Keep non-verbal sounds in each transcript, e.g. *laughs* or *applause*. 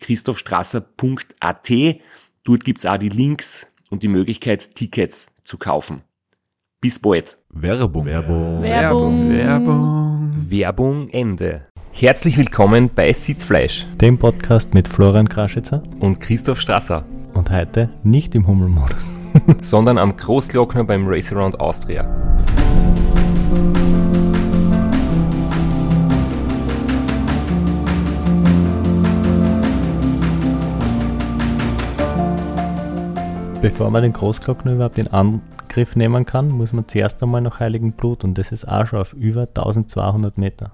www.christophstrasser.at. Dort gibt's auch die Links und die Möglichkeit, Tickets zu kaufen. Bis bald. Werbung. Werbung. Werbung. Werbung. Werbung Ende. Herzlich willkommen bei Sitzfleisch Dem Podcast mit Florian Kraschitzer und Christoph Strasser, und heute nicht im Hummelmodus. *laughs* sondern am Großglockner beim Race Around Austria. Bevor man den Großglockner überhaupt in Angriff nehmen kann, muss man zuerst einmal nach Heiligen Blut und das ist auch schon auf über 1200 Meter.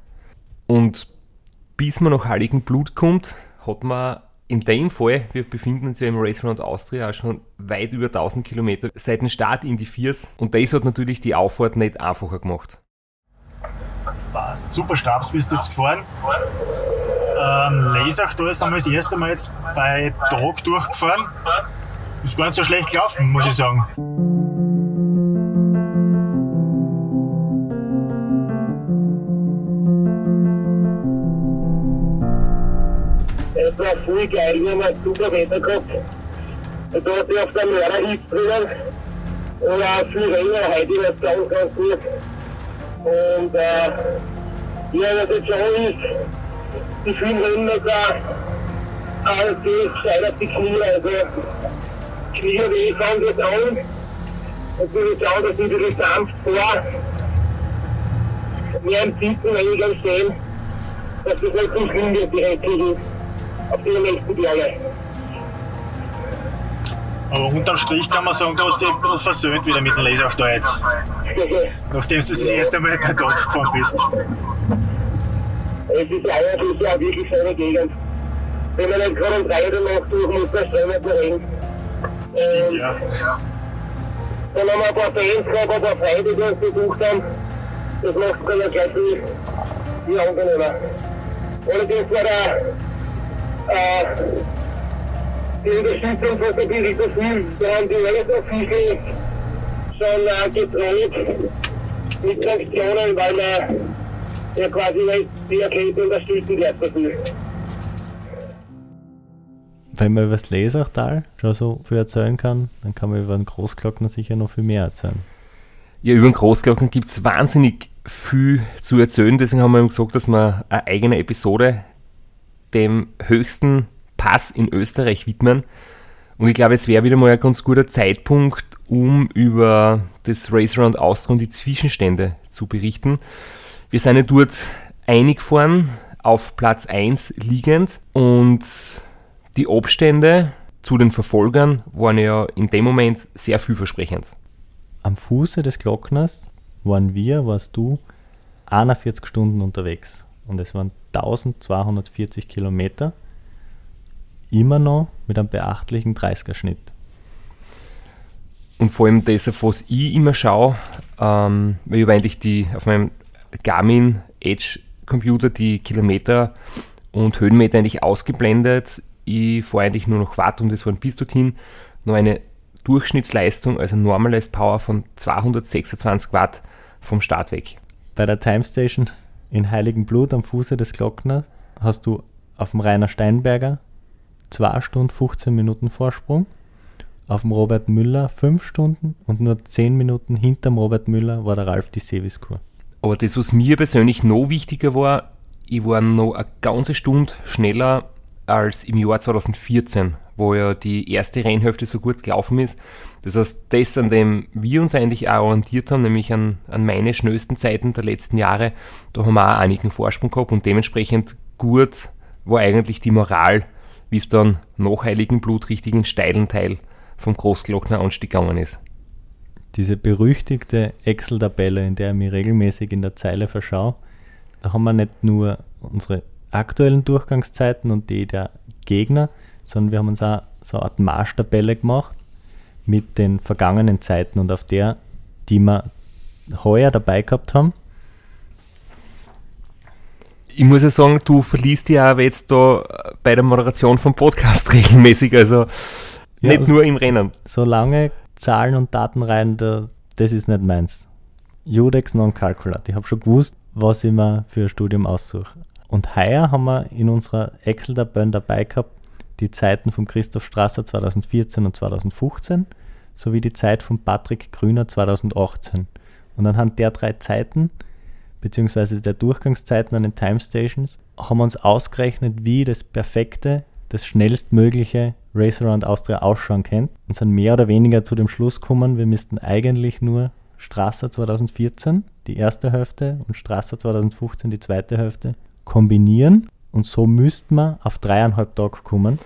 Und bis man nach Heiligen Blut kommt, hat man in dem Fall, wir befinden uns ja im Race Around Austria auch schon weit über 1000 Kilometer seit dem Start in die Viers. Und das hat natürlich die Auffahrt nicht einfacher gemacht. Passt. Super Stabs bist du jetzt gefahren. Ähm, Lesach, da sind wir das erste Mal jetzt bei Tag durchgefahren. Ist gar nicht so schlecht gelaufen, muss ich sagen. Es war voll geil, wir haben ein super Wetter gehabt. Da hat sich auf der Meererhitze drinnen. Und auch viel Regen, heute war es ganz, ganz gut. Und äh, ja, was jetzt schon ist, die vielen Rennen da, alles geht, gescheitert die Knie, also Knie weh fangen jetzt an. Und wir schauen, dass ich bisschen sanft vor. Mehr im Sitzen, weniger Stehen. Dass das nicht so schlimm wird, die restlichen auf die nächsten Berge. Aber unterm Strich kann man sagen, du hast dich ein bisschen versöhnt wieder mit dem Lesach da jetzt. *laughs* Nachdem du das erste Mal per Tag gefahren bist. Es ist eigentlich ja wirklich eine Gegend. Wenn man nicht gerade um drei Uhr Nacht durch muss, dann stehen wir der Regen. Und Ja. dann haben wir ein paar Fans ein paar Freunde, die uns besucht haben. Das macht es dann ja gleich viel, viel angenehmer. Allerdings war der, äh, die Unterstützung von der Billy so viel. Wir haben die Reisoffizier schon äh, gedroht mit Sanktionen, weil wir ja quasi die Erkenntnis unterstützen wird so viel. Wenn man über das Lesachtal schon so viel erzählen kann, dann kann man über den Großglockner sicher noch viel mehr erzählen. Ja, über den Großglockner gibt es wahnsinnig viel zu erzählen. Deswegen haben wir ihm gesagt, dass wir eine eigene Episode dem höchsten Pass in Österreich widmen. Und ich glaube, es wäre wieder mal ein ganz guter Zeitpunkt, um über das Race Around Austria und die Zwischenstände zu berichten. Wir sind ja dort eingefahren, auf Platz 1 liegend und die Abstände zu den Verfolgern waren ja in dem Moment sehr vielversprechend. Am Fuße des Glockners waren wir, warst du, 41 Stunden unterwegs. Und es waren 1240 Kilometer. Immer noch mit einem beachtlichen 30er-Schnitt. Und vor allem das, auf was ich immer schaue, ähm, weil ich habe eigentlich die, auf meinem Garmin Edge Computer die Kilometer und Höhenmeter eigentlich ausgeblendet. Ich fahre eigentlich nur noch Watt und das waren bis dorthin noch eine Durchschnittsleistung, also Normalized Power von 226 Watt vom Start weg. Bei der Time Station in Heiligenblut am Fuße des Glockners hast du auf dem Rainer Steinberger 2 Stunden 15 Minuten Vorsprung, auf dem Robert Müller 5 Stunden und nur 10 Minuten hinterm Robert Müller war der Ralf die Seviskur. Aber das, was mir persönlich noch wichtiger war, ich war noch eine ganze Stunde schneller als im Jahr 2014, wo ja die erste Rennhälfte so gut gelaufen ist. Das heißt, das, an dem wir uns eigentlich auch orientiert haben, nämlich an, an meine schnellsten Zeiten der letzten Jahre, da haben wir auch einigen Vorsprung gehabt und dementsprechend gut war eigentlich die Moral, wie es dann nach Heiligenblut richtig in steilen Teil vom Großglockner Anstieg gegangen ist. Diese berüchtigte Excel-Tabelle, in der ich mich regelmäßig in der Zeile verschaue, da haben wir nicht nur unsere aktuellen Durchgangszeiten und die der Gegner, sondern wir haben uns auch so eine Art Marschtabelle gemacht mit den vergangenen Zeiten und auf der, die wir heuer dabei gehabt haben. Ich muss ja sagen, du verliest ja aber jetzt da bei der Moderation vom Podcast *laughs* regelmäßig, also Ja, nicht also- nur im Rennen. So lange Zahlen und Daten rein, da, das ist nicht meins. Judex non calculat. Ich habe schon gewusst, was ich mir für ein Studium aussuche. Und heuer haben wir in unserer Excel-Tabelle dabei gehabt die Zeiten von Christoph Strasser 2014 und 2015 sowie die Zeit von Patrick Grüner 2018. Und anhand der drei Zeiten beziehungsweise der Durchgangszeiten an den Time Stations haben wir uns ausgerechnet, wie das perfekte, das schnellstmögliche Race Around Austria ausschauen könnte und sind mehr oder weniger zu dem Schluss gekommen, wir müssten eigentlich nur Strasser 2014, die erste Hälfte, und Strasser 2015, die zweite Hälfte, kombinieren und so müssten wir auf dreieinhalb Tage kommen.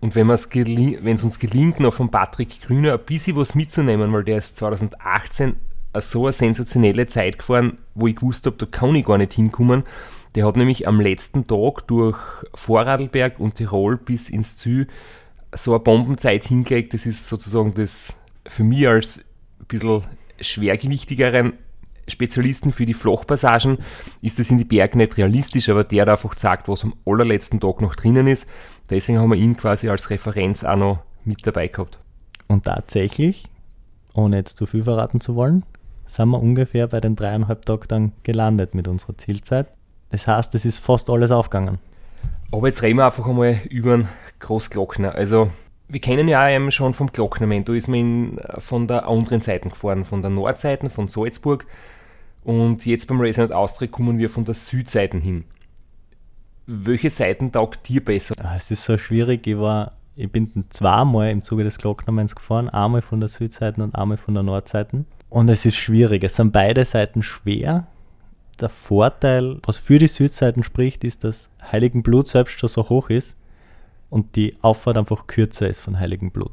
Und wenn es uns gelingt, noch von Patrick Grüner ein bisschen was mitzunehmen, weil der ist 2018 eine so eine sensationelle Zeit gefahren, wo ich gewusst habe, da kann ich gar nicht hinkommen. Der hat nämlich am letzten Tag durch Vorarlberg und Tirol bis ins Ziel so eine Bombenzeit hingelegt. Das ist sozusagen das für mich als ein bisschen schwergewichtigeren Spezialisten für die Flachpassagen ist das in die Berge nicht realistisch, aber der hat einfach gesagt, was am allerletzten Tag noch drinnen ist. Deswegen haben wir ihn quasi als Referenz auch noch mit dabei gehabt. Und tatsächlich, ohne jetzt zu viel verraten zu wollen, sind wir ungefähr bei den dreieinhalb Tagen dann gelandet mit unserer Zielzeit. Das heißt, es ist fast alles aufgegangen. Aber jetzt reden wir einfach einmal über den Großglockner. Also, wir kennen ja auch eben schon vom Glocknerment. Da ist man in, von der anderen Seite gefahren, von der Nordseite, von Salzburg. Und jetzt beim Racing Austria kommen wir von der Südseite hin. Welche Seiten taugt dir besser? Ah, Es ist so schwierig. Ich, war, ich bin zweimal im Zuge des Glocknerments gefahren, einmal von der Südseite und einmal von der Nordseite. Und es ist schwierig. Es sind beide Seiten schwer. Der Vorteil, was für die Südseiten spricht, ist, dass Heiligenblut selbst schon so hoch ist und die Auffahrt einfach kürzer ist von Heiligenblut.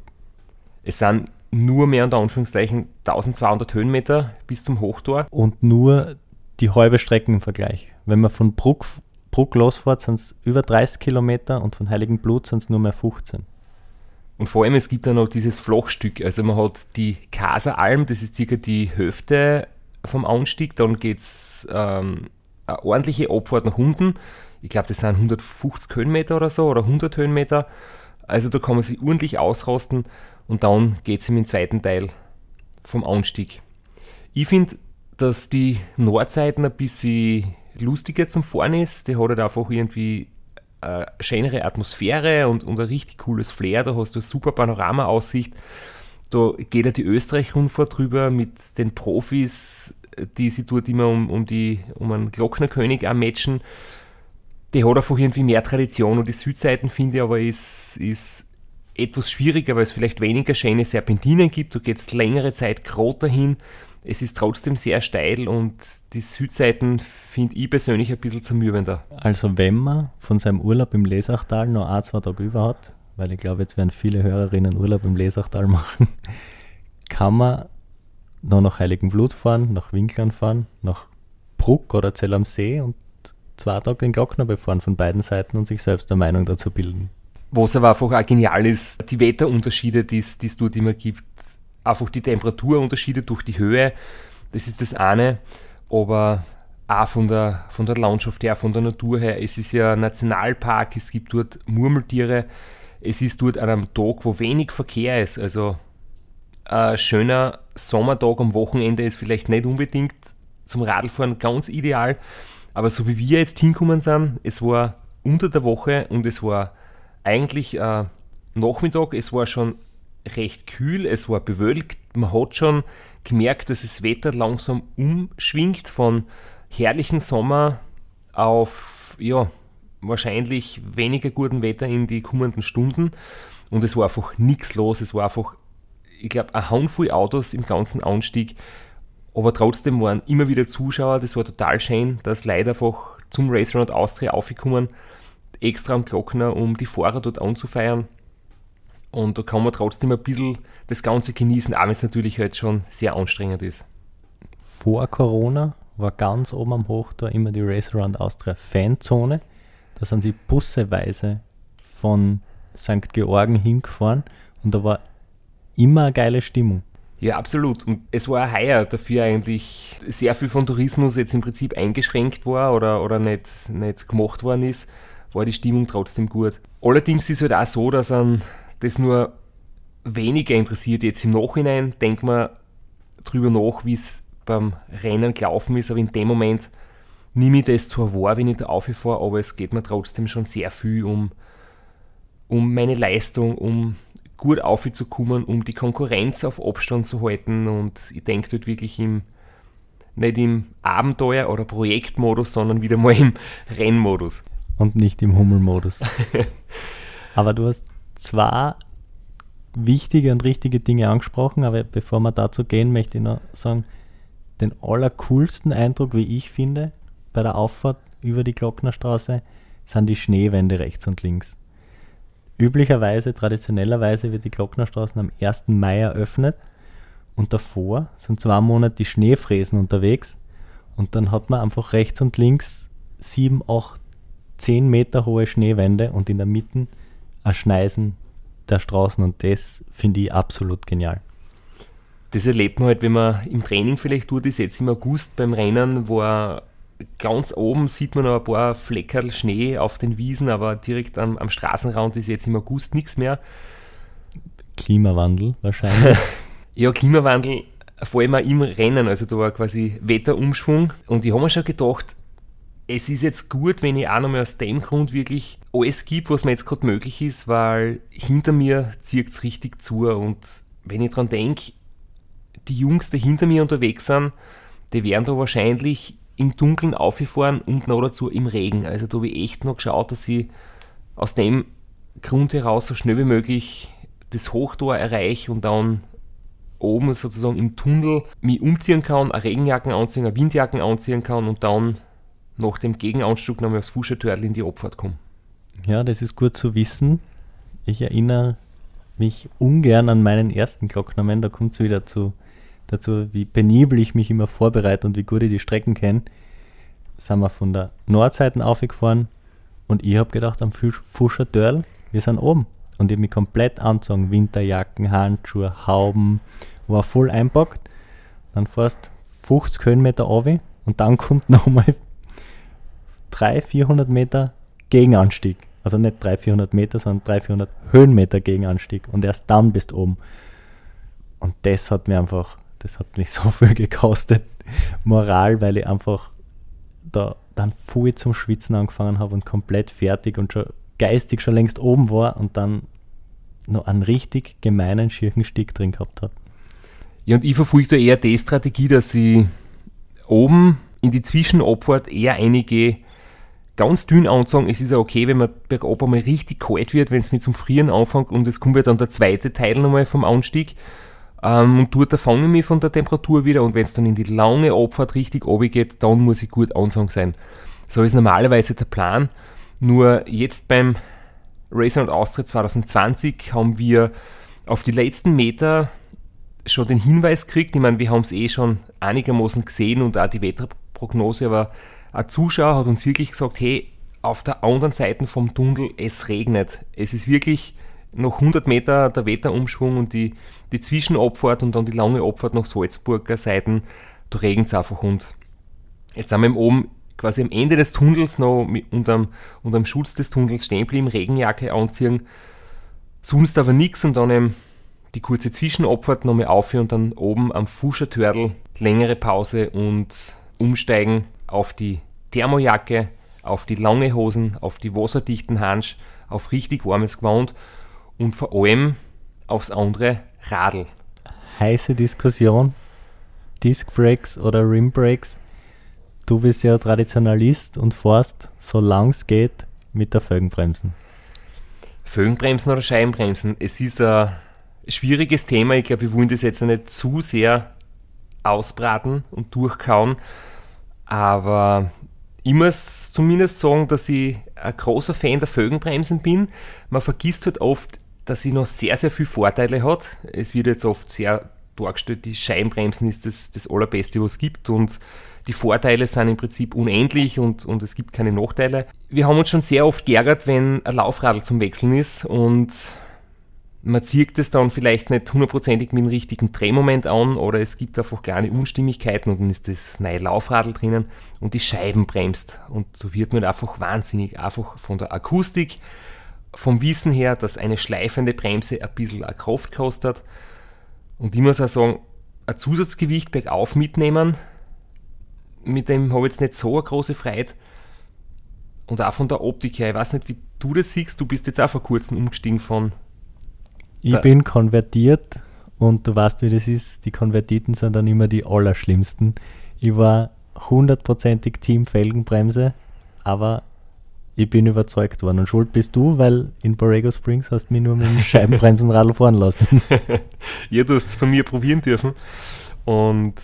Es sind nur mehr unter Anführungszeichen 1200 Höhenmeter bis zum Hochtor. und nur die halbe Strecke im Vergleich. Wenn man von Bruck, Bruck losfährt, sind es über 30 Kilometer und von Heiligenblut sind es nur mehr 15. Und vor allem, es gibt ja noch dieses Flachstück. Also man hat die Kaseralm, das ist circa die Hälfte vom Anstieg. Dann geht es ähm, eine ordentliche Abfahrt nach unten. Ich glaube, das sind 150 Höhenmeter oder so oder 100 Höhenmeter. Also da kann man sich ordentlich ausrasten und dann geht es im zweiten Teil vom Anstieg. Ich finde, dass die Nordseiten ein bisschen lustiger zum Fahren ist. Die hat halt einfach irgendwie eine schönere Atmosphäre und, und ein richtig cooles Flair. Da hast du eine super Panorama-Aussicht. Da geht ja die Österreich-Rundfahrt drüber mit den Profis, die sich dort immer um, um, die, um einen Glocknerkönig auch matchen. Die hat einfach irgendwie mehr Tradition und die Südseiten finde ich aber ist, ist etwas schwieriger, weil es vielleicht weniger schöne Serpentinen gibt. Du gehst längere Zeit gerade dahin. Es ist trotzdem sehr steil und die Südseiten finde ich persönlich ein bisschen zermürbender. Also wenn man von seinem Urlaub im Lesachtal noch ein, zwei Tage über hat, weil ich glaube, jetzt werden viele Hörerinnen Urlaub im Lesachtal *laughs* machen, kann man noch nach Heiligenblut fahren, nach Winklern fahren, nach Bruck oder Zell am See und zwei Tage den Glockner befahren von beiden Seiten und sich selbst eine Meinung dazu bilden. Was aber einfach auch genial ist, die Wetterunterschiede, die es dort immer gibt. Einfach die Temperaturunterschiede durch die Höhe, das ist das eine. Aber auch von der, von der Landschaft her, von der Natur her. Es ist ja ein Nationalpark, es gibt dort Murmeltiere. Es ist dort an einem Tag, wo wenig Verkehr ist. Also ein schöner Sommertag am Wochenende ist vielleicht nicht unbedingt zum Radlfahren ganz ideal. Aber so wie wir jetzt hinkommen sind, es war unter der Woche und es war eigentlich äh, Nachmittag, es war schon recht kühl, es war bewölkt. Man hat schon gemerkt, dass das Wetter langsam umschwingt von herrlichen Sommer auf ja, wahrscheinlich weniger guten Wetter in die kommenden Stunden und es war einfach nichts los. Es war einfach, ich glaube, ein Handvoll Autos im ganzen Anstieg, aber trotzdem waren immer wieder Zuschauer. Das war total schön, dass leider einfach zum Race Round Austria aufgekommen, extra am Glockner, um die Fahrer dort anzufeiern. Und da kann man trotzdem ein bisschen das Ganze genießen, auch wenn es natürlich halt schon sehr anstrengend ist. Vor Corona war ganz oben am Hochtor immer die Race Around Austria Fanzone. Da sind sie busseweise von St. Georgen hingefahren und da war immer eine geile Stimmung. Ja, absolut. Und es war auch heuer dafür eigentlich sehr viel von Tourismus jetzt im Prinzip eingeschränkt war oder, oder nicht, nicht gemacht worden ist, war die Stimmung trotzdem gut. Allerdings ist es halt auch so, dass an das nur weniger interessiert. Jetzt im Nachhinein denkt man drüber nach, wie es beim Rennen gelaufen ist, aber in dem Moment nehme ich das zwar wahr, wenn ich da aufhöre, aber es geht mir trotzdem schon sehr viel um, um meine Leistung, um gut aufzukommen, um die Konkurrenz auf Abstand zu halten und ich denke dort wirklich im, nicht im Abenteuer- oder Projektmodus, sondern wieder mal im Rennmodus. Und nicht im Hummelmodus. *laughs* aber du hast zwei wichtige und richtige Dinge angesprochen, aber bevor wir dazu gehen, möchte ich noch sagen, den allercoolsten Eindruck, wie ich finde, bei der Auffahrt über die Glocknerstraße, sind die Schneewände rechts und links. Üblicherweise, traditionellerweise wird die Glocknerstraße am 1. Mai eröffnet und davor sind zwei Monate die Schneefräsen unterwegs und dann hat man einfach rechts und links sieben, acht, zehn Meter hohe Schneewände und in der Mitte ein Schneisen der Straßen und das finde ich absolut genial. Das erlebt man halt, wenn man im Training vielleicht tut, ist jetzt im August beim Rennen, wo er ganz oben sieht man noch ein paar Fleckerl Schnee auf den Wiesen, aber direkt am, am Straßenrand ist jetzt im August nichts mehr. Klimawandel wahrscheinlich. *laughs* *laughs* ja, Klimawandel, vor allem auch im Rennen, also da war quasi Wetterumschwung und ich habe mir schon gedacht, es ist jetzt gut, wenn ich auch nochmal aus dem Grund wirklich alles gibt, was mir jetzt gerade möglich ist, weil hinter mir zieht es richtig zu. Und wenn ich daran denke, die Jungs, die hinter mir unterwegs sind, die werden da wahrscheinlich im Dunkeln aufgefahren und noch dazu im Regen. Also da habe ich echt noch geschaut, dass ich aus dem Grund heraus so schnell wie möglich das Hochtor erreiche und dann oben sozusagen im Tunnel mich umziehen kann, eine Regenjacken anziehen, eine Windjacken anziehen kann und dann nach dem Gegenanstieg nochmal aufs Fuschetörl in die Abfahrt komme. Ja, das ist gut zu wissen. Ich erinnere mich ungern an meinen ersten Glocknamen. Da kommt es wieder zu, dazu, wie penibel ich mich immer vorbereite und wie gut ich die Strecken kenne. Sind wir von der Nordseite aufgefahren und ich habe gedacht, am Fuschertörl, wir sind oben. Und ich habe mich komplett angezogen. Winterjacken, Handschuhe, Hauben, war voll einpackt. Dann fährst 50 Höhenmeter runter und dann kommt *laughs* nochmal 300, 400 Meter Gegenanstieg. Also nicht 300, 400 Meter, sondern 300, 400 Höhenmeter Gegenanstieg. Und erst dann bist du oben. Und das hat mir einfach, das hat mich *laughs* so viel gekostet, Moral, weil ich einfach da dann voll zum Schwitzen angefangen habe und komplett fertig und schon geistig schon längst oben war und dann noch einen richtig gemeinen Schirchenstieg drin gehabt habe. Ja, und ich verfolge da eher die Strategie, dass ich oben in die Zwischenabfahrt eher einige ganz dünn anzogen. Es ist ja okay, wenn man bergab einmal richtig kalt wird, wenn es mit zum Frieren anfängt und es kommt ja dann der zweite Teil nochmal vom Anstieg. Ähm, und dort fange ich mich von der Temperatur wieder und wenn es dann in die lange Abfahrt richtig geht, dann muss ich gut anzogen sein. So ist normalerweise der Plan. Nur jetzt beim Racer und Austria 2020 haben wir auf die letzten Meter schon den Hinweis gekriegt. Ich meine, wir haben es eh schon einigermaßen gesehen und auch die Wetterprognose, aber ein Zuschauer hat uns wirklich gesagt, hey, auf der anderen Seite vom Tunnel, es regnet. Es ist wirklich noch 100 Meter der Wetterumschwung und die, die Zwischenabfahrt und dann die lange Abfahrt nach Salzburger Seiten, da regnet es einfach und jetzt sind wir oben quasi am Ende des Tunnels noch mit, unterm, unterm Schutz des Tunnels stehen bleiben, Regenjacke anziehen, sonst aber nichts und dann eben die kurze Zwischenabfahrt nochmal aufhören und dann oben am Fuschertörl längere Pause und umsteigen auf die Thermojacke, auf die lange Hosen, auf die wasserdichten Hansch, auf richtig warmes Gewand und vor allem aufs andere Radl. Heiße Diskussion, Disc Brakes oder Rim Brakes. Du bist ja Traditionalist und fährst, solange es geht, mit der Felgenbremsen? Felgenbremsen oder Scheibenbremsen? Es ist ein schwieriges Thema. Ich glaube, wir wollen das jetzt nicht zu sehr ausbraten und durchkauen. Aber ich muss zumindest sagen, dass ich ein großer Fan der Felgenbremsen bin. Man vergisst halt oft, dass sie noch sehr, sehr viele Vorteile hat. Es wird jetzt oft sehr dargestellt, die Scheibenbremsen ist das, das Allerbeste, was es gibt und die Vorteile sind im Prinzip unendlich und, und es gibt keine Nachteile. Wir haben uns schon sehr oft geärgert, wenn ein Laufradl zum Wechseln ist und man zieht es dann vielleicht nicht hundertprozentig mit dem richtigen Drehmoment an oder es gibt einfach kleine Unstimmigkeiten und dann ist das neue Laufradl drinnen und die Scheiben bremst. Und so wird man einfach wahnsinnig, einfach von der Akustik, vom Wissen her, dass eine schleifende Bremse ein bisschen Kraft kostet. Und ich muss auch sagen, ein Zusatzgewicht bergauf mitnehmen, mit dem habe ich jetzt nicht so eine große Freude. Und auch von der Optik her, ich weiß nicht, wie du das siehst, du bist jetzt auch vor kurzem umgestiegen von ich bin konvertiert und du weißt, wie das ist. Die Konvertiten sind dann immer die allerschlimmsten. Ich war hundertprozentig Team Felgenbremse, aber ich bin überzeugt worden. Und schuld bist du, weil in Borrego Springs hast du mich nur mit dem *laughs* Scheibenbremsenradl fahren lassen. *laughs* ja, du hast es von mir probieren dürfen. Und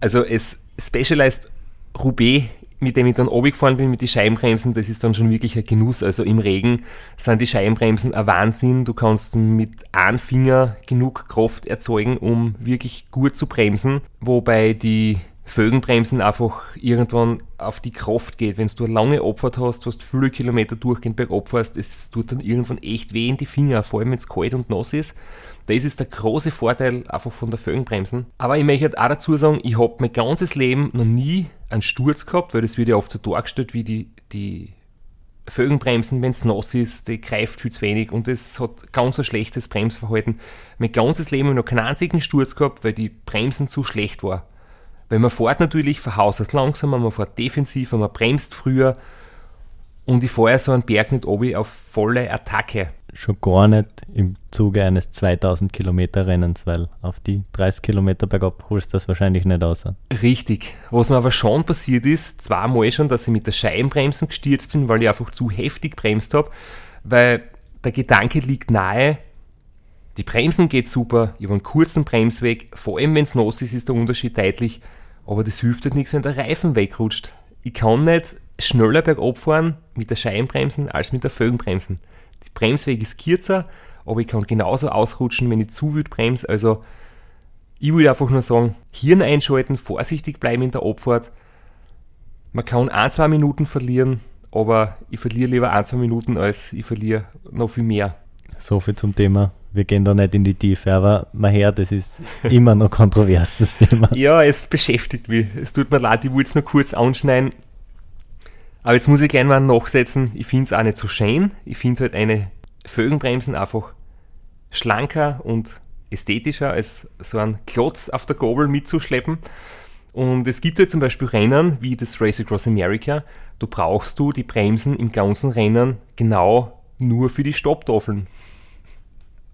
also es Specialized Roubaix mit dem ich dann gefahren bin mit den Scheibenbremsen, das ist dann schon wirklich ein Genuss. Also im Regen sind die Scheibenbremsen ein Wahnsinn. Du kannst mit einem Finger genug Kraft erzeugen, um wirklich gut zu bremsen, wobei die Fögenbremsen einfach irgendwann auf die Kraft geht. Wenn du lange Abfahrt hast, was viele Kilometer durchgehend bergab fährst, es tut dann irgendwann echt weh in die Finger, vor allem wenn es kalt und nass ist. Das ist der große Vorteil einfach von der Fögenbremsen. Aber ich möchte auch dazu sagen, ich habe mein ganzes Leben noch nie einen Sturz gehabt, weil das wird ja oft so dargestellt wie die, die Fögenbremsen, wenn es nass ist, die greift viel zu wenig und es hat ganz ein schlechtes Bremsverhalten. Mein ganzes Leben habe ich noch keinen einzigen Sturz gehabt, weil die Bremsen zu schlecht waren. Weil man fährt natürlich von Haus aus langsamer, man fährt defensiver, man bremst früher und ich fahre ja so einen Berg nicht obi auf volle Attacke. Schon gar nicht im Zuge eines 2000 Kilometer Rennens, weil auf die 30 Kilometer bergab holst du das wahrscheinlich nicht aus. Richtig. Was mir aber schon passiert ist, zweimal schon, dass ich mit der Scheibenbremsen gestürzt bin, weil ich einfach zu heftig bremst habe, weil der Gedanke liegt nahe, die Bremsen geht super, ich habe einen kurzen Bremsweg, vor allem wenn es nass ist, ist der Unterschied deutlich, aber das hilft halt nichts, wenn der Reifen wegrutscht. Ich kann nicht schneller bergab fahren mit der Scheibenbremsen als mit der Felgenbremsen. Der Bremsweg ist kürzer, aber ich kann genauso ausrutschen, wenn ich zu wild bremse. Also ich will einfach nur sagen, Hirn einschalten, vorsichtig bleiben in der Abfahrt. Man kann ein, zwei Minuten verlieren, aber ich verliere lieber ein, zwei Minuten, als ich verliere noch viel mehr. So viel zum Thema wir gehen da nicht in die Tiefe, aber mein Herr, das ist *laughs* immer noch kontroverses Thema. Ja, es beschäftigt mich. Es tut mir leid, ich wollte es nur kurz anschneiden. Aber jetzt muss ich gleich mal nachsetzen, ich finde es auch nicht so schön. Ich finde halt eine Fögenbremsen einfach schlanker und ästhetischer als so ein Klotz auf der Gabel mitzuschleppen. Und es gibt halt zum Beispiel Rennen wie das Race Across America. Da brauchst du die Bremsen im ganzen Rennen genau nur für die Stopptafeln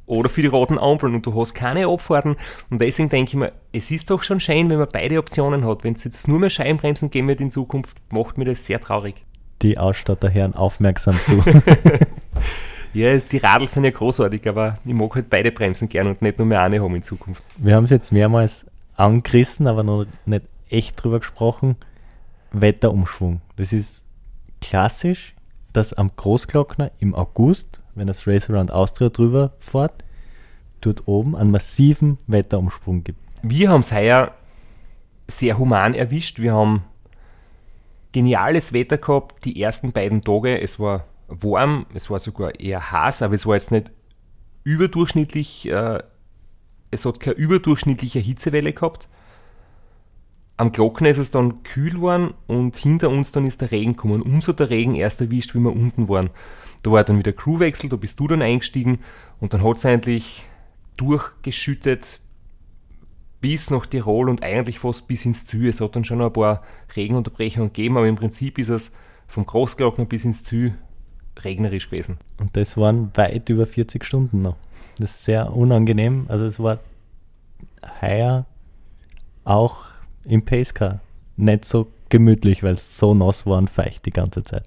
oder für die roten Ampeln und du hast keine Abfahrten. Und deswegen denke ich mir, es ist doch schon schön, wenn man beide Optionen hat. Wenn es jetzt nur mehr Scheibenbremsen geben wird in Zukunft, macht mir das sehr traurig. Die Ausstatter hören aufmerksam zu. *laughs* ja, die Radl sind ja großartig, aber ich mag halt beide Bremsen gern und nicht nur mehr eine haben in Zukunft. Wir haben es jetzt mehrmals angerissen, aber noch nicht echt drüber gesprochen. Wetterumschwung. Das ist klassisch, dass am Großglockner im August wenn das Race Around Austria drüber fährt, dort oben einen massiven Wetterumsprung gibt. Wir haben es heuer sehr human erwischt. Wir haben geniales Wetter gehabt, die ersten beiden Tage. Es war warm, es war sogar eher heiß, aber es war jetzt nicht überdurchschnittlich, äh, es hat keine überdurchschnittliche Hitzewelle gehabt. Am Glocken ist es dann kühl geworden und hinter uns dann ist der Regen gekommen. Umso der Regen erst erwischt, wie wir unten waren. Da war dann wieder Crewwechsel, da bist du dann eingestiegen und dann hat es eigentlich durchgeschüttet bis nach Tirol und eigentlich fast bis ins Ziel. Es hat dann schon ein paar Regenunterbrechungen gegeben, aber im Prinzip ist es vom Großglockner bis ins Ziel regnerisch gewesen. Und das waren weit über 40 Stunden noch. Das ist sehr unangenehm. Also es war heuer auch im Pacecar nicht so gemütlich, weil es so nass war und feucht die ganze Zeit.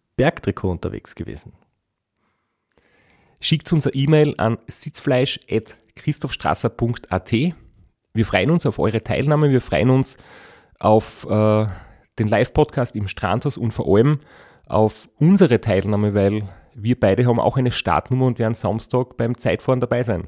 Bergtrikot unterwegs gewesen? Schickt uns eine E-Mail an sitzfleisch.christophstrasser.at. Wir freuen uns auf eure Teilnahme, wir freuen uns auf äh, den Live-Podcast im Strandhaus und vor allem auf unsere Teilnahme, weil wir beide haben auch eine Startnummer und werden Samstag beim Zeitfahren dabei sein.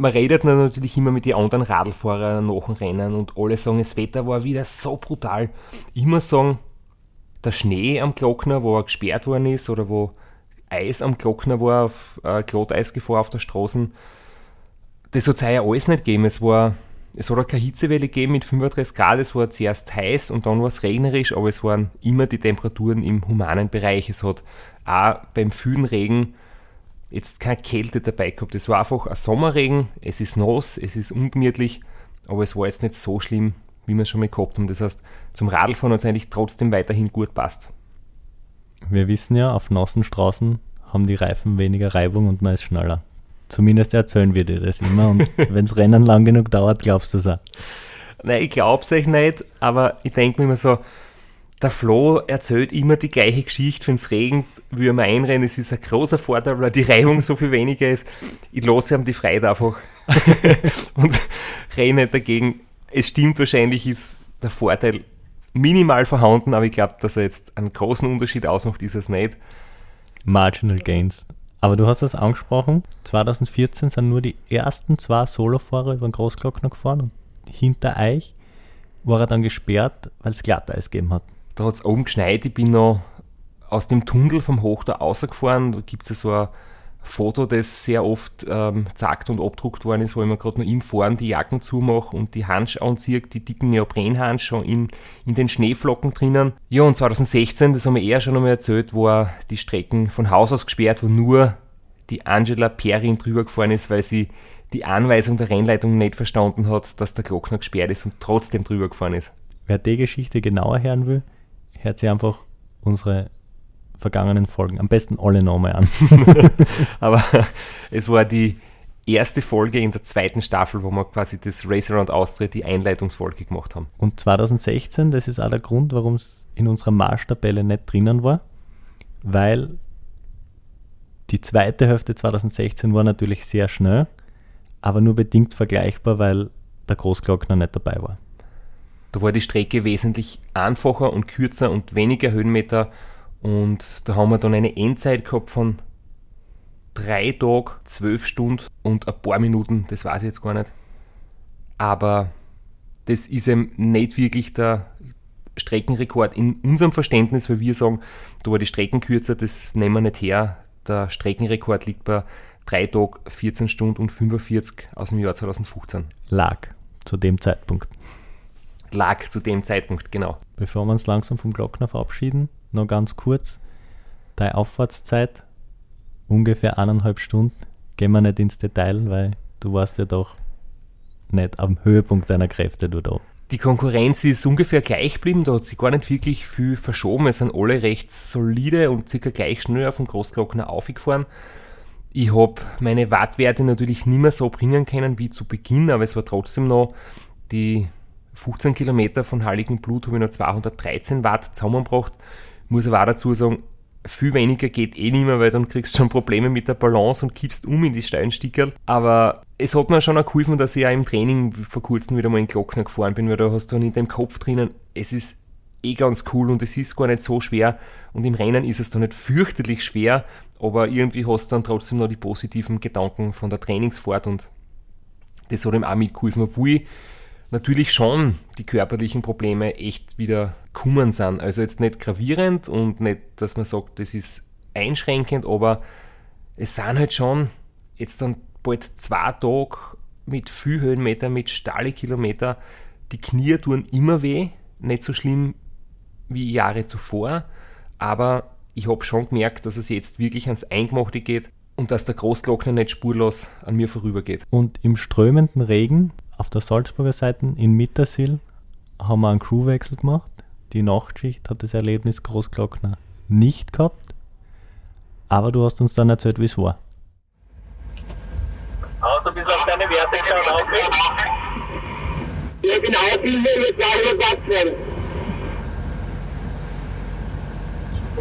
man redet natürlich immer mit den anderen Radlfahrern nach dem Rennen und alle sagen, das Wetter war wieder so brutal. Muss sagen, der Schnee am Glockner, wo er gesperrt worden ist oder wo Eis am Glockner war, auf äh, Glatteisgefahr auf der Straße, das hat es heuer alles nicht gegeben. Es war es hat auch keine Hitzewelle gegeben mit 35 Grad, es war zuerst heiß und dann war es regnerisch, aber es waren immer die Temperaturen im humanen Bereich. Es hat auch beim vielen Regen jetzt keine Kälte dabei gehabt. Es war einfach ein Sommerregen, es ist nass, es ist ungemütlich, aber es war jetzt nicht so schlimm, wie wir es schon mal gehabt haben. Das heißt, zum Radlfahren hat es eigentlich trotzdem weiterhin gut passt. Wir wissen ja, auf nassen Straßen haben die Reifen weniger Reibung und man ist schneller. Zumindest erzählen wir dir das immer und *laughs* wenn das Rennen lang genug dauert, glaubst du es auch. Nein, ich glaube es euch nicht, aber ich denke mir immer so, der Flo erzählt immer die gleiche Geschichte, wenn es regnet, wie er einrennen. Es ist ein großer Vorteil, weil die Reibung so viel weniger ist. Ich lasse ihm die Freiheit einfach *laughs* und renne nicht dagegen. Es stimmt, wahrscheinlich ist der Vorteil minimal vorhanden, aber ich glaube, dass er jetzt einen großen Unterschied ausmacht, ist es nicht. Marginal Gains. Aber du hast das angesprochen, 2014 sind nur die ersten zwei Solofahrer über den Großglockner gefahren und hinter euch war er dann gesperrt, weil es Glatteis gegeben hat. Da hat es oben geschneit, ich bin noch aus dem Tunnel vom Hochda rausgefahren. Da gibt es ja so ein Foto, das sehr oft ähm, zackt und abdruckt worden ist, wo ich mir gerade noch im Fahren die Jacken zumache und die Handschuhe anziehe, die dicken Neoprenhandschuhe in, in den Schneeflocken drinnen. Ja, und 2016, das haben wir eher schon einmal erzählt, war die Strecken von Haus aus gesperrt, wo nur die Angela Perrin drüber gefahren ist, weil sie die Anweisung der Rennleitung nicht verstanden hat, dass der Glockner gesperrt ist und trotzdem drüber gefahren ist. Wer die Geschichte genauer hören will, hört sich einfach unsere vergangenen Folgen, am besten alle nochmal an. *laughs* Aber es war die erste Folge in der zweiten Staffel, wo wir quasi das Race Around Austria, die Einleitungsfolge gemacht haben. Und 2016, das ist auch der Grund, warum es in unserer Marschtabelle nicht drinnen war, weil die zweite Hälfte 2016 war natürlich sehr schnell, aber nur bedingt vergleichbar, weil der Großglockner nicht dabei war. Da war die Strecke wesentlich einfacher und kürzer und weniger Höhenmeter und da haben wir dann eine Endzeit gehabt von drei Tagen, zwölf Stunden und ein paar Minuten, das weiß ich jetzt gar nicht. Aber das ist eben nicht wirklich der Streckenrekord in unserem Verständnis, weil wir sagen, da war die Strecken kürzer, das nehmen wir nicht her. Der Streckenrekord liegt bei 3 Tagen, 14 Stunden und 45 aus dem Jahr 2015. Lag zu dem Zeitpunkt. Lag zu dem Zeitpunkt, genau. Bevor wir uns langsam vom Glockner verabschieden, noch ganz kurz. Deine Auffahrtszeit, ungefähr eineinhalb Stunden. Gehen wir nicht ins Detail, weil du warst ja doch nicht am Höhepunkt deiner Kräfte, du da. Die Konkurrenz ist ungefähr gleich geblieben, da hat sich gar nicht wirklich viel verschoben. Es sind alle recht solide und circa gleich schnell auf den Großglockner aufgefahren. Ich habe meine Wattwerte natürlich nicht mehr so bringen können wie zu Beginn, aber es war trotzdem noch die 15 Kilometer von Heiligen Blut habe ich noch 213 Watt zusammengebracht. Muss aber auch dazu sagen, viel weniger geht eh nicht mehr, weil dann kriegst du schon Probleme mit der Balance und kippst um in die steilen Stickerl. Aber es hat mir schon auch geholfen, dass ich auch im Training vor kurzem wieder mal in Glockner gefahren bin, weil da hast du dann in deinem Kopf drinnen, es ist eh ganz cool und es ist gar nicht so schwer und im Rennen ist es dann nicht fürchterlich schwer, aber irgendwie hast du dann trotzdem noch die positiven Gedanken von der Trainingsfahrt und das hat ihm auch mitgeholfen, obwohl natürlich schon die körperlichen Probleme echt wieder kummen sind. Also jetzt nicht gravierend und nicht, dass man sagt, das ist einschränkend, aber es sind halt schon jetzt dann bald zwei Tage mit viel Höhenmeter, mit Stahle-Kilometer. Die Knie tun immer weh, nicht so schlimm wie Jahre zuvor, aber ich habe schon gemerkt, dass es jetzt wirklich ans Eingemachte geht und dass der Großglockner nicht spurlos an mir vorübergeht. Und im strömenden Regen auf der Salzburger Seite in Mittersil haben wir einen Crewwechsel gemacht. Die Nachtschicht hat das Erlebnis Großglockner nicht gehabt. Aber du hast uns dann erzählt, wie es war. Außer bis auf deine Werte geschaut auf. Ja, genau, viel mehr mit 200 Watt fahren.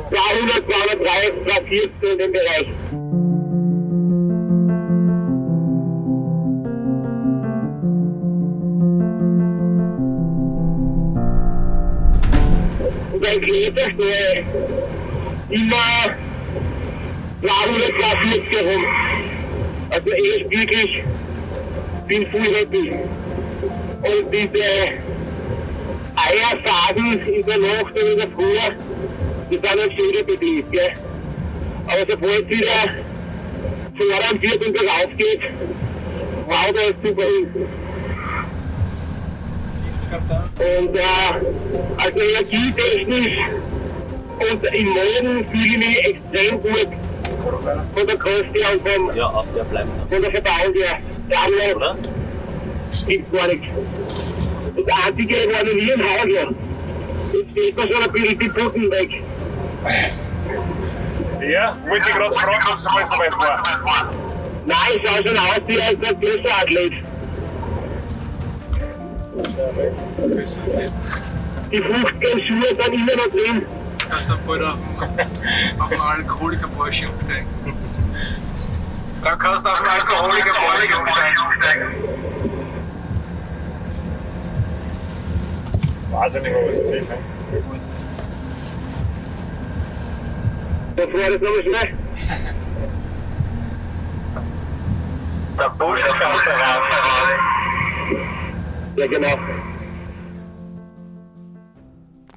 200, 230, 240 in dem Bereich. Und ein Kleber schnell immer 200, 240 herum. Also echt wirklich, bin voll happy. Und diese Eierfaden in der Nacht und in der Früh, die sind ein schöner Betrieb? Aber sobald wieder voran wird und bergauf geht, wow, da ist super. Und äh, also energietechnisch und im Moden fühle ich mich extrem gut von der Kost her und vom, Ja, auf der bleibt noch. von der Verdauung her. Der andere Oder? gibt gar nichts. Und der einzige war noch nie im Haus. Ja. Jetzt steht mir schon ein bisschen die Putten weg. Ja, wollte ich gerade fragen, ob es mal so weit war. Nein, ich schaue schon aus wie ein großer Athlet. Die Fruchtgenschuhe sind immer noch drin. kannst du bald auf den, auf den Alkoholiker Porsche umsteigen. Dann kannst du auf den Alkoholiker Porsche umsteigen. Weiß ich nicht mehr, was das ist. ne? Das war das nochmal schnell. Der Busch schaut da raus. Ja, genau.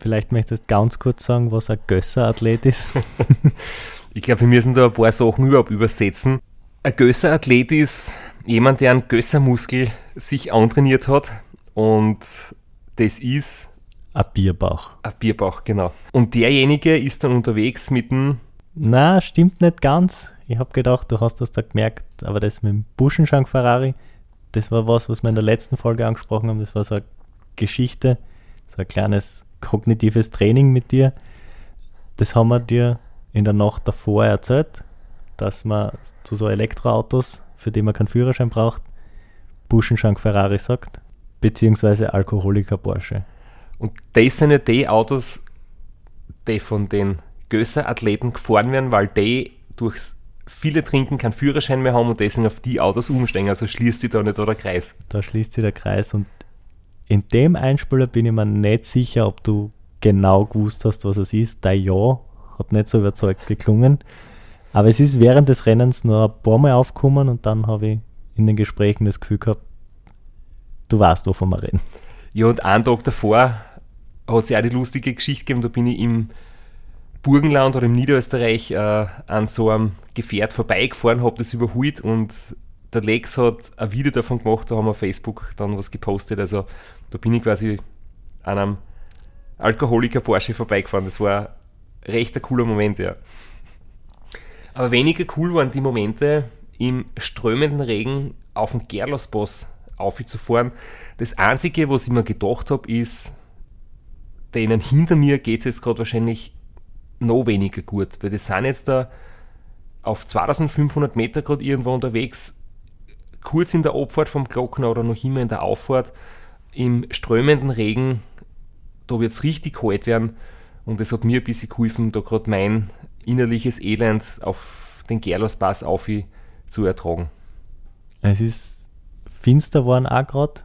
Vielleicht möchtest du ganz kurz sagen, was ein Gösserathlet ist. *laughs* Ich glaube, wir müssen da ein paar Sachen überhaupt übersetzen. Ein Gösserathlet ist jemand, der einen Gössermuskel sich antrainiert hat und das ist ein Bierbauch. ein Bierbauch, genau. Und derjenige ist dann unterwegs mit dem, Na, stimmt nicht ganz. ich habe gedacht, du hast das da gemerkt, aber das mit dem Buschenschank Ferrari, das war was, was wir in der letzten Folge angesprochen haben. Das war so eine Geschichte, so ein kleines kognitives Training mit dir. Das haben wir dir in der Nacht davor erzählt, dass man zu so Elektroautos, für die man keinen Führerschein braucht, Buschenschank Ferrari sagt, beziehungsweise Alkoholiker Porsche. Und das sind ja die Autos, die von den Gösser-Athleten gefahren werden, weil die durchs viele Trinken keinen Führerschein mehr haben und deswegen auf die Autos umsteigen. Also schließt sich da nicht der Kreis. Da schließt sich der Kreis und in dem Einspieler bin ich mir nicht sicher, ob du genau gewusst hast, was es ist. Dein Ja hat nicht so überzeugt geklungen. Aber es ist während des Rennens nur ein paar Mal aufgekommen und dann habe ich in den Gesprächen das Gefühl gehabt, du weißt, wovon wir reden. Ja, und einen Tag davor hat es ja auch die lustige Geschichte gegeben, da bin ich im Burgenland oder im Niederösterreich äh, an so einem Gefährt vorbeigefahren, habe das überholt und der Lex hat ein Video davon gemacht, da haben wir auf Facebook dann was gepostet. Also da bin ich quasi an einem Alkoholiker Porsche vorbeigefahren. Das war recht ein cooler Moment, ja. Aber weniger cool waren die Momente, im strömenden Regen auf den Gerlosboss aufzufahren. Das Einzige, was ich mir gedacht habe, ist, denen hinter mir geht es jetzt gerade wahrscheinlich noch weniger gut, weil die sind jetzt da auf 2500 Meter gerade irgendwo unterwegs, kurz in der Abfahrt vom Glockner oder noch immer in der Auffahrt, im strömenden Regen, da wird es richtig kalt werden und es hat mir ein bisschen geholfen, da gerade mein innerliches Elend auf den Gerlospass auf zu ertragen. Es ist finster geworden auch gerade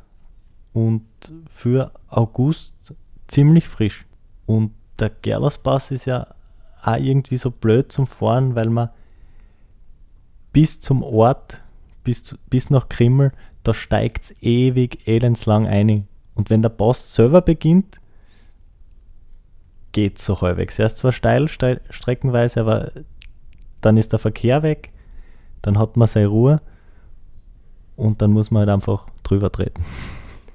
und für August ziemlich frisch. Und der Gerlerspass ist ja auch irgendwie so blöd zum Fahren, weil man bis zum Ort, bis, bis nach Krimmel, da steigt es ewig elendslang ein. Und wenn der Pass selber beginnt, geht so halbwegs. Erst zwar steil, steil streckenweise, aber dann ist der Verkehr weg, dann hat man seine Ruhe und dann muss man halt einfach drüber treten.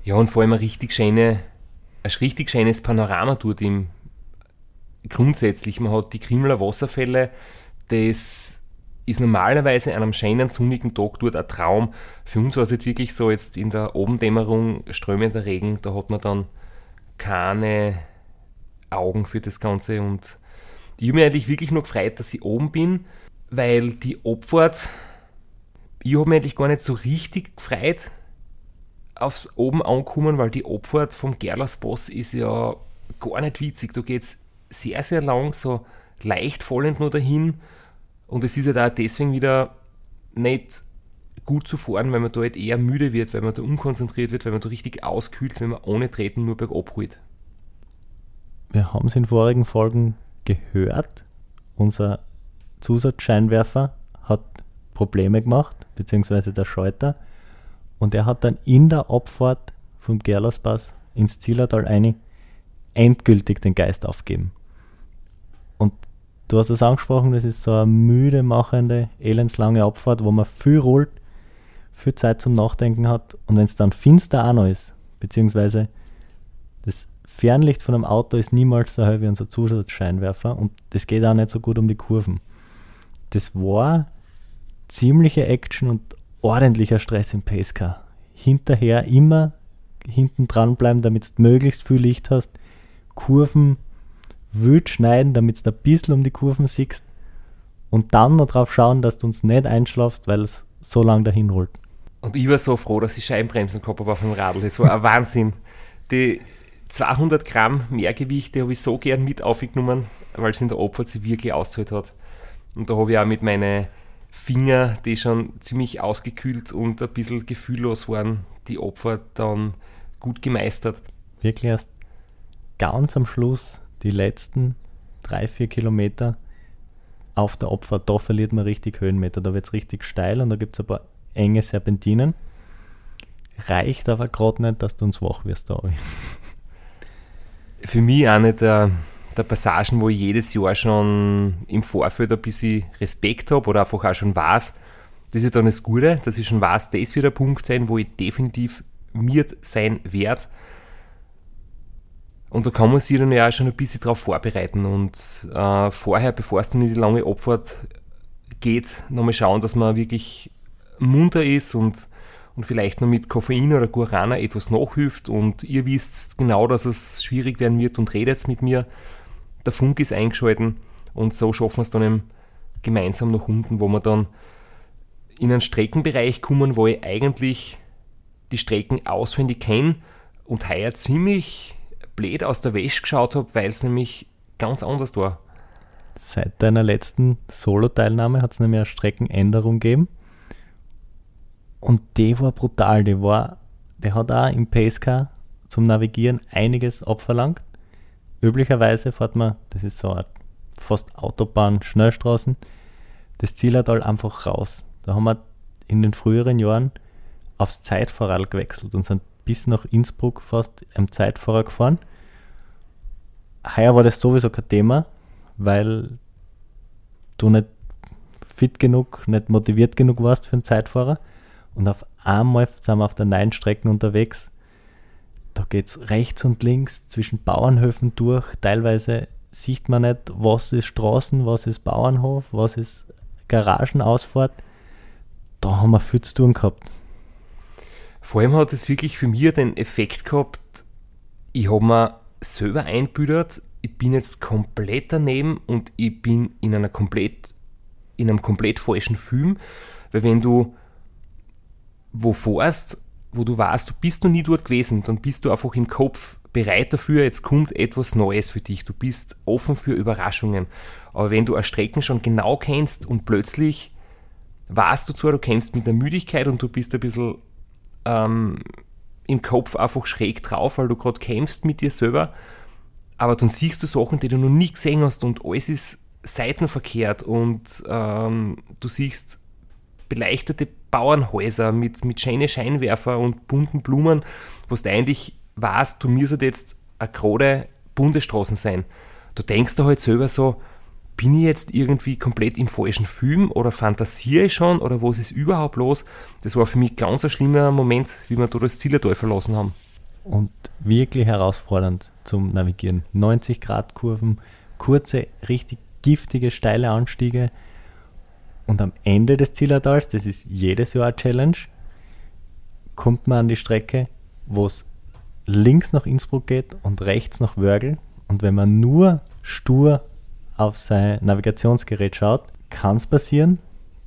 Ja, und vor allem ein richtig, schöne, ein richtig schönes Panorama tut ihm grundsätzlich. Man hat die Krimmeler Wasserfälle, das ist normalerweise an einem schönen sonnigen Tag dort ein Traum. Für uns war es jetzt wirklich so, jetzt in der Abendämmerung, strömender Regen, da hat man dann keine Augen für das Ganze und ich habe mich eigentlich wirklich nur gefreut, dass ich oben bin, weil die Abfahrt, ich habe mich eigentlich gar nicht so richtig gefreut, aufs oben ankommen, weil die Abfahrt vom Gerlersboss ist ja gar nicht witzig. Da geht es sehr, sehr lang, so leicht fallend nur dahin. Und es ist ja da deswegen wieder nicht gut zu fahren, weil man da halt eher müde wird, weil man da unkonzentriert wird, weil man da richtig auskühlt, wenn man ohne Treten nur bergab holt. Wir haben es in vorigen Folgen gehört. Unser Zusatzscheinwerfer hat Probleme gemacht, beziehungsweise der Schalter. Und er hat dann in der Abfahrt vom Gerlerspass ins Zillertal eine endgültig den Geist aufgeben. Du hast es angesprochen, das ist so eine müde machende, elendslange Abfahrt, wo man viel rollt, viel Zeit zum Nachdenken hat. Und wenn es dann finster auch noch ist, beziehungsweise das Fernlicht von einem Auto ist niemals so hell wie unser Zusatzscheinwerfer und das geht auch nicht so gut um die Kurven. Das war ziemliche Action und ordentlicher Stress im Pacecar. Hinterher immer hinten dran bleiben, damit du möglichst viel Licht hast. Kurven wild schneiden, damit du ein bisschen um die Kurven siehst. Und dann noch drauf schauen, dass du uns nicht einschlafst, weil es so lang dahin rollt. Und ich war so froh, dass ich Scheibenbremsen gehabt habe auf dem Radl. Das war ein *laughs* Wahnsinn. Die 200 Gramm Mehrgewicht, die habe ich so gern mit aufgenommen, weil es in der Abfahrt sich wirklich ausgezahlt hat. Und da habe ich auch mit meinen Finger, die schon ziemlich ausgekühlt und ein bisschen gefühllos waren, die Abfahrt dann gut gemeistert. Wirklich erst ganz am Schluss, die letzten drei, vier Kilometer auf der Abfahrt, da verliert man richtig Höhenmeter. Da wird es richtig steil und da gibt es ein paar enge Serpentinen. Reicht aber gerade nicht, dass du uns wach wirst da. Für mich eine der, der Passagen, wo ich jedes Jahr schon im Vorfeld ein bisschen Respekt habe oder einfach auch schon weiß, das ist ja dann das Gute, dass ich schon weiß, das wird der Punkt sein, wo ich definitiv mir sein werde. Und da kann man sich dann ja schon ein bisschen darauf vorbereiten. Und äh, vorher, bevor du in die lange Abfahrt geht, nochmal schauen, dass man wirklich munter ist und, und vielleicht noch mit Koffein oder Guarana etwas nachhilft und ihr wisst genau, dass es schwierig werden wird und redet mit mir. Der Funk ist eingeschalten und so schaffen wir es dann eben gemeinsam nach unten, wo wir dann in einen Streckenbereich kommen, wo ich eigentlich die Strecken auswendig kenne und heuer ziemlich blöd aus der Wäsche geschaut habe, weil es nämlich ganz anders war. Seit deiner letzten Solo-Teilnahme hat es nämlich eine Streckenänderung gegeben. Und die war brutal. Die, war, die hat auch im Pacecar zum Navigieren einiges abverlangt. Üblicherweise fährt man, das ist so eine fast Autobahn, Schnellstraßen, das Zillertal einfach raus. Da haben wir in den früheren Jahren aufs Zeitfahrrad gewechselt und sind bis nach Innsbruck fast am Zeitfahrer gefahren. Heuer war das sowieso kein Thema, weil du nicht fit genug, nicht motiviert genug warst für einen Zeitfahrer. Und auf einmal sind wir auf der neuen Strecke unterwegs. Da geht es rechts und links zwischen Bauernhöfen durch. Teilweise sieht man nicht, was ist Straßen, was ist Bauernhof, was ist Garagenausfahrt. Da haben wir viel zu tun gehabt. Vor allem hat es wirklich für mich den Effekt gehabt, ich habe mir selber einbüdert, ich bin jetzt komplett daneben und ich bin in einer komplett, in einem komplett falschen Film, weil wenn du wo fährst, wo du weißt, du bist noch nie dort gewesen, dann bist du einfach im Kopf bereit dafür, jetzt kommt etwas Neues für dich. Du bist offen für Überraschungen. Aber wenn du eine Strecken schon genau kennst und plötzlich weißt du zwar, du kämpfst mit der Müdigkeit und du bist ein bisschen ähm, im Kopf einfach schräg drauf, weil du gerade kämpfst mit dir selber, aber dann siehst du Sachen, die du noch nie gesehen hast und alles ist seitenverkehrt und ähm, du siehst beleuchtete Bauernhäuser mit, mit schönen Scheinwerfer und bunten Blumen, was du eigentlich weißt, du müsstest jetzt eine gerade Bundesstraßen sein. Du denkst da halt selber so, bin ich jetzt irgendwie komplett im falschen Film oder fantasiere ich schon oder was ist überhaupt los? Das war für mich ganz ein schlimmer Moment, wie wir da das Zillertal verlassen haben. Und wirklich herausfordernd zum Navigieren. 90 Grad Kurven, kurze, richtig giftige, steile Anstiege. Und am Ende des Zillertals, das ist jedes Jahr eine Challenge, kommt man an die Strecke, wo es links nach Innsbruck geht und rechts nach Wörgl. Und wenn man nur stur auf sein Navigationsgerät schaut, kann es passieren,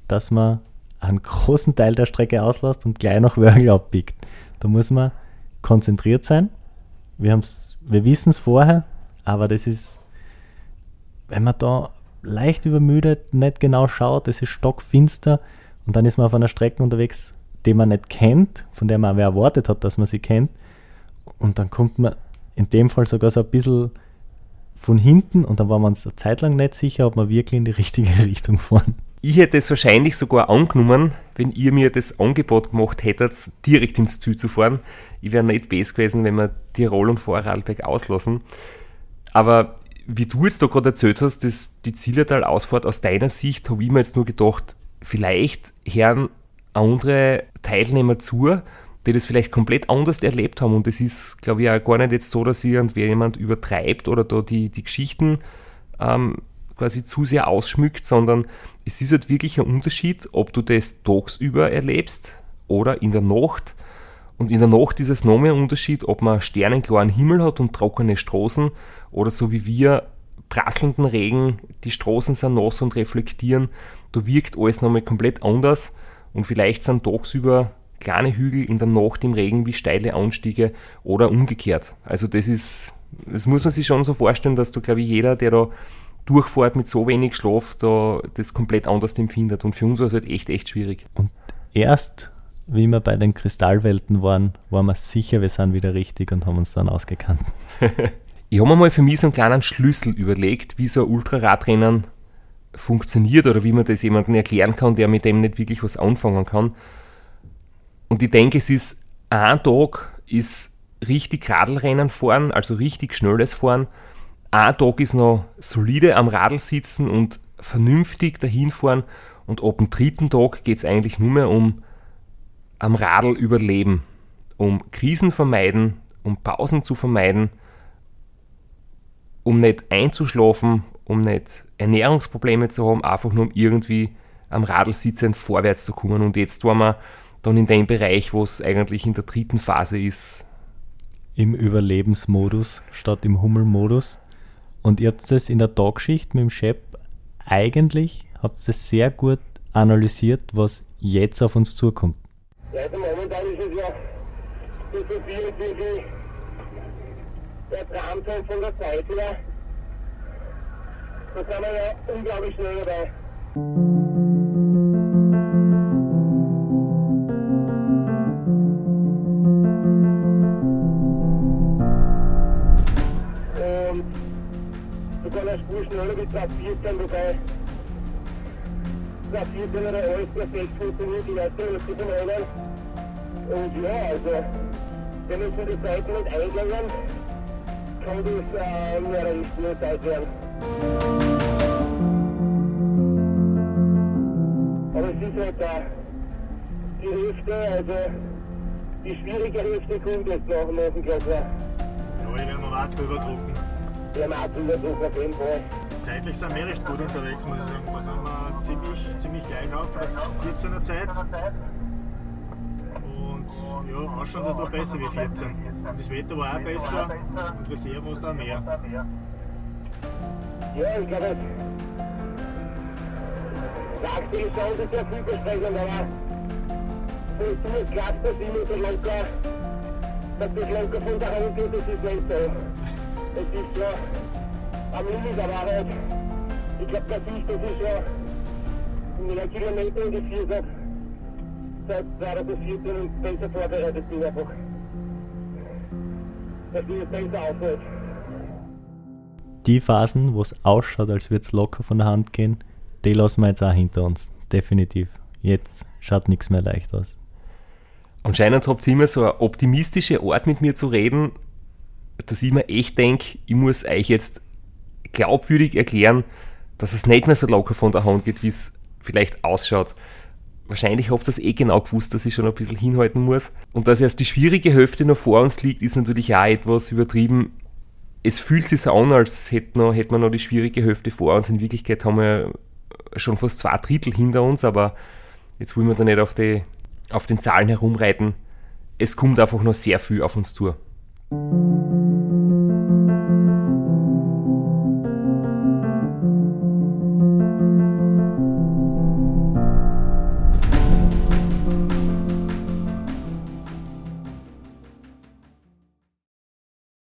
dass man einen großen Teil der Strecke auslässt und gleich nach Wörgl abbiegt. Da muss man konzentriert sein. Wir, wir wissen es vorher, aber das ist, wenn man da leicht übermüdet, nicht genau schaut, es ist stockfinster und dann ist man auf einer Strecke unterwegs, die man nicht kennt, von der man aber erwartet hat, dass man sie kennt. Und dann kommt man in dem Fall sogar so ein bisschen von hinten und dann war man uns eine Zeit lang nicht sicher, ob wir wirklich in die richtige *laughs* Richtung fahren. Ich hätte es wahrscheinlich sogar angenommen, wenn ihr mir das Angebot gemacht hättet, direkt ins Ziel zu fahren. Ich wäre nicht besser gewesen, wenn wir Tirol und Vorarlberg auslassen. Aber wie du jetzt da gerade erzählt hast, dass die Zillertal-Ausfahrt aus deiner Sicht, habe ich mir jetzt nur gedacht, vielleicht hören andere Teilnehmer zu, die das vielleicht komplett anders erlebt haben. Und es ist, glaube ich, auch gar nicht jetzt so, dass irgendwer jemand übertreibt oder da die, die Geschichten ähm, quasi zu sehr ausschmückt, sondern es ist halt wirklich ein Unterschied, ob du das tagsüber erlebst oder in der Nacht. Und in der Nacht ist es noch mehr ein Unterschied, ob man sternenklaren Himmel hat und trockene Straßen oder so wie wir prasselnden Regen, die Straßen sind nass und reflektieren. Da wirkt alles nochmal komplett anders und vielleicht sind tagsüber kleine Hügel in der Nacht im Regen wie steile Anstiege oder umgekehrt. Also das ist, das muss man sich schon so vorstellen, dass du, glaube ich, jeder, der da durchfährt mit so wenig Schlaf, da das komplett anders empfindet. Und für uns war es halt echt, echt schwierig. Und erst, wie wir bei den Kristallwelten waren, waren wir sicher, wir sind wieder richtig und haben uns dann ausgekannt. *laughs* ich habe mir mal für mich so einen kleinen Schlüssel überlegt, wie so ein Ultraradrennen funktioniert oder wie man das jemandem erklären kann, der mit dem nicht wirklich was anfangen kann. Und ich denke, es ist ein Tag ist richtig Radlrennen fahren, also richtig schnelles Fahren ein Tag ist noch solide am Radl sitzen und vernünftig dahin fahren und ab dem dritten Tag geht es eigentlich nur mehr um am Radl überleben, um Krisen vermeiden, um Pausen zu vermeiden, um nicht einzuschlafen, um nicht Ernährungsprobleme zu haben, einfach nur um irgendwie am Radl sitzen, vorwärts zu kommen. Und jetzt waren wir dann in dem Bereich, wo es eigentlich in der dritten Phase ist. Im Überlebensmodus statt im Hummelmodus. Und ihr habt das in der Tagschicht mit dem Chef eigentlich, habt ihr das sehr gut analysiert, was jetzt auf uns zukommt. Ja, also momentan ist es ja so viel, wie der Tramzeit von der Zeit her. Da sind wir ja unglaublich schnell dabei. Schneller wie Platz 14, wobei Platz 14 oder alles perfekt funktioniert, die erste Hälfte von Rennen. Und ja, also, wenn wir zu die Zeit nicht eingegangen, kann das äh, nur eine richtige Zeit werden. Aber es ist halt da die Hälfte, also die schwierige Hälfte kommt jetzt noch nach dem Klasse. Ja, ich werde mal weit drüber drucken. Der Martin wird auf jeden Fall. Zeitlich sind wir recht gut unterwegs, muss ich sagen. Da sind wir ziemlich, ziemlich gleich auf, der 14er Zeit. Und ja, ausschauen das noch besser wie 14. Und das Wetter war auch besser und Reserve war es da mehr. Ja, ich glaube, der aktuelle Sound ist ja vielversprechend, aber ist klappt das immer so locker, dass das locker von der Hand geht, das ist nicht so. Ist ja am Limit, halt, ich glaube, das ist, das ist ja in einer Kilometer ungefähr seit, seit 2014 und besser vorbereitet bin einfach. Dass ich es besser aufhört. Die Phasen, wo es ausschaut, als würde es locker von der Hand gehen, die lassen wir jetzt auch hinter uns. Definitiv. Jetzt schaut nichts mehr leicht aus. Anscheinend habt ihr immer so eine optimistische Art mit mir zu reden, dass ich mir echt denke, ich muss euch jetzt glaubwürdig erklären, dass es nicht mehr so locker von der Hand geht, wie es vielleicht ausschaut. Wahrscheinlich habt ihr das eh genau gewusst, dass ich schon ein bisschen hinhalten muss. Und dass erst die schwierige Hälfte noch vor uns liegt, ist natürlich auch etwas übertrieben. Es fühlt sich so an, als hätten wir, hätten wir noch die schwierige Hälfte vor uns. In Wirklichkeit haben wir schon fast zwei Drittel hinter uns, aber jetzt wollen wir da nicht auf, die, auf den Zahlen herumreiten. Es kommt einfach noch sehr viel auf uns zu.